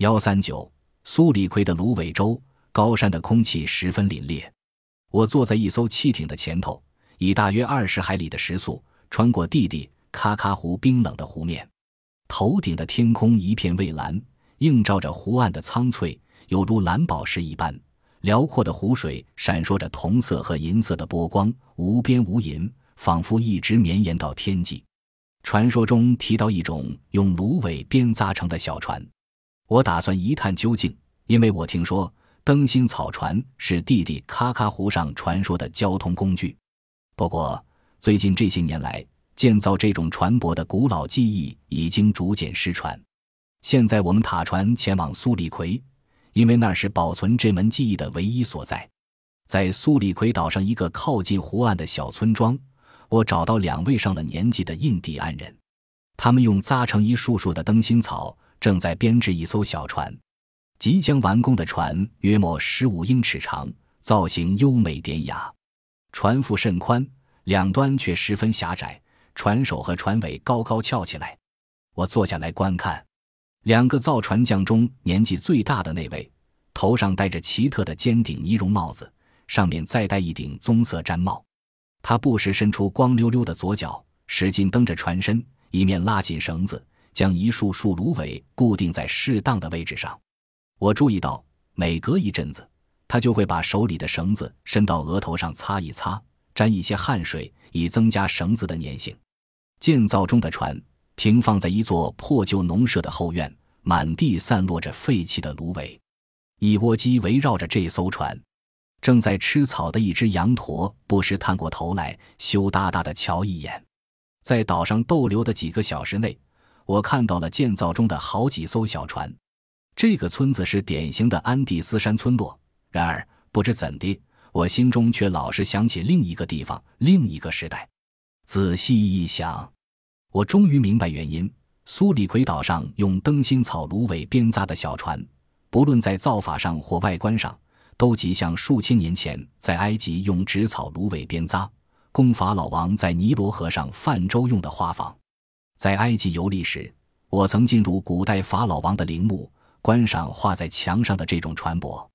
幺三九苏里奎的芦苇洲，高山的空气十分凛冽。我坐在一艘汽艇的前头，以大约二十海里的时速穿过地地喀喀湖冰冷的湖面，头顶的天空一片蔚蓝，映照着湖岸的苍翠，犹如蓝宝石一般。辽阔的湖水闪烁着铜色和银色的波光，无边无垠，仿佛一直绵延到天际。传说中提到一种用芦苇编扎成的小船，我打算一探究竟，因为我听说灯芯草船是弟弟喀喀湖上传说的交通工具。不过，最近这些年来，建造这种船舶的古老技艺已经逐渐失传。现在我们塔船前往苏里奎。因为那是保存这门技艺的唯一所在，在苏里奎岛上一个靠近湖岸的小村庄，我找到两位上了年纪的印第安人，他们用扎成一束束的灯芯草，正在编制一艘小船。即将完工的船约莫十五英尺长，造型优美典雅，船腹甚宽，两端却十分狭窄，船首和船尾高高翘起来。我坐下来观看。两个造船匠中年纪最大的那位，头上戴着奇特的尖顶呢绒帽子，上面再戴一顶棕色毡帽。他不时伸出光溜溜的左脚，使劲蹬着船身，一面拉紧绳子，将一束束芦苇固定在适当的位置上。我注意到，每隔一阵子，他就会把手里的绳子伸到额头上擦一擦，沾一些汗水，以增加绳子的粘性。建造中的船。停放在一座破旧农舍的后院，满地散落着废弃的芦苇。一窝鸡围绕着这艘船，正在吃草的一只羊驼不时探过头来，羞答答地瞧一眼。在岛上逗留的几个小时内，我看到了建造中的好几艘小船。这个村子是典型的安第斯山村落。然而，不知怎的，我心中却老是想起另一个地方，另一个时代。仔细一想。我终于明白原因：苏里奎岛上用灯芯草芦苇编扎的小船，不论在造法上或外观上，都极像数千年前在埃及用纸草芦苇编扎、供法老王在尼罗河上泛舟用的花房。在埃及游历时，我曾进入古代法老王的陵墓，观赏画在墙上的这种船舶。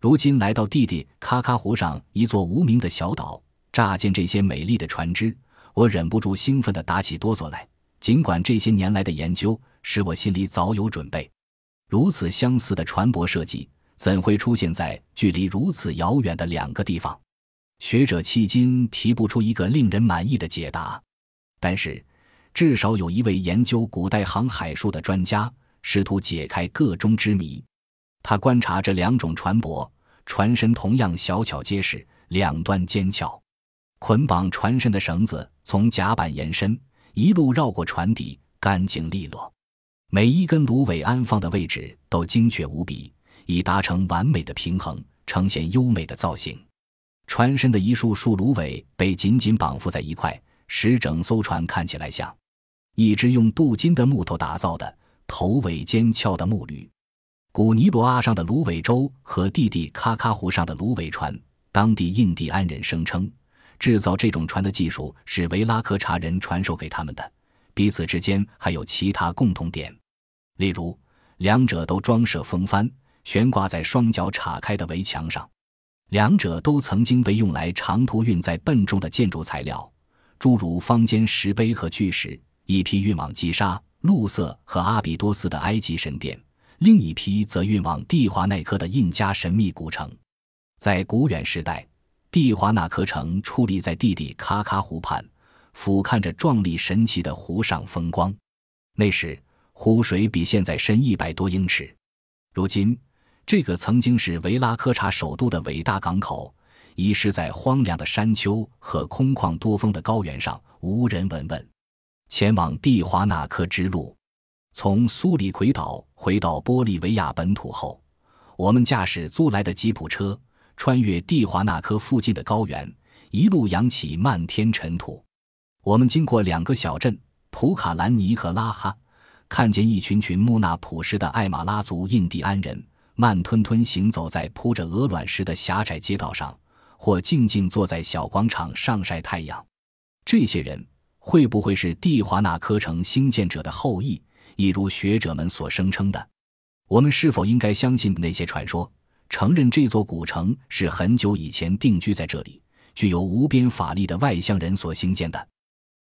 如今来到弟弟喀喀湖上一座无名的小岛，乍见这些美丽的船只。我忍不住兴奋地打起哆嗦来，尽管这些年来的研究使我心里早有准备。如此相似的船舶设计，怎会出现在距离如此遥远的两个地方？学者迄今提不出一个令人满意的解答。但是，至少有一位研究古代航海术的专家试图解开个中之谜。他观察这两种船舶，船身同样小巧结实，两端尖翘。捆绑船身的绳子从甲板延伸，一路绕过船底，干净利落。每一根芦苇安放的位置都精确无比，以达成完美的平衡，呈现优美的造型。船身的一束束芦苇被紧紧绑缚在一块，使整艘船看起来像一只用镀金的木头打造的、头尾尖翘的木驴。古尼罗阿上的芦苇舟和弟弟喀喀湖上的芦苇船，当地印第安人声称。制造这种船的技术是维拉科查人传授给他们的，彼此之间还有其他共同点，例如两者都装设风帆，悬挂在双脚岔开的围墙上；两者都曾经被用来长途运载笨重的建筑材料，诸如方尖石碑和巨石；一批运往吉沙、路色和阿比多斯的埃及神殿，另一批则运往蒂华奈科的印加神秘古城。在古远时代。蒂华纳科城矗立在地底喀喀湖畔，俯瞰着壮丽神奇的湖上风光。那时湖水比现在深一百多英尺。如今，这个曾经是维拉科查首都的伟大港口，遗失在荒凉的山丘和空旷多风的高原上，无人闻闻。前往蒂华纳科之路，从苏里奎岛回到玻利维亚本土后，我们驾驶租来的吉普车。穿越蒂华纳科附近的高原，一路扬起漫天尘土。我们经过两个小镇普卡兰尼和拉哈，看见一群群木纳普什的艾马拉族印第安人慢吞吞行走在铺着鹅卵石的狭窄街道上，或静静坐在小广场上晒太阳。这些人会不会是蒂华纳科城兴建者的后裔？一如学者们所声称的。我们是否应该相信那些传说，承认这座古城是很久以前定居在这里、具有无边法力的外乡人所兴建的？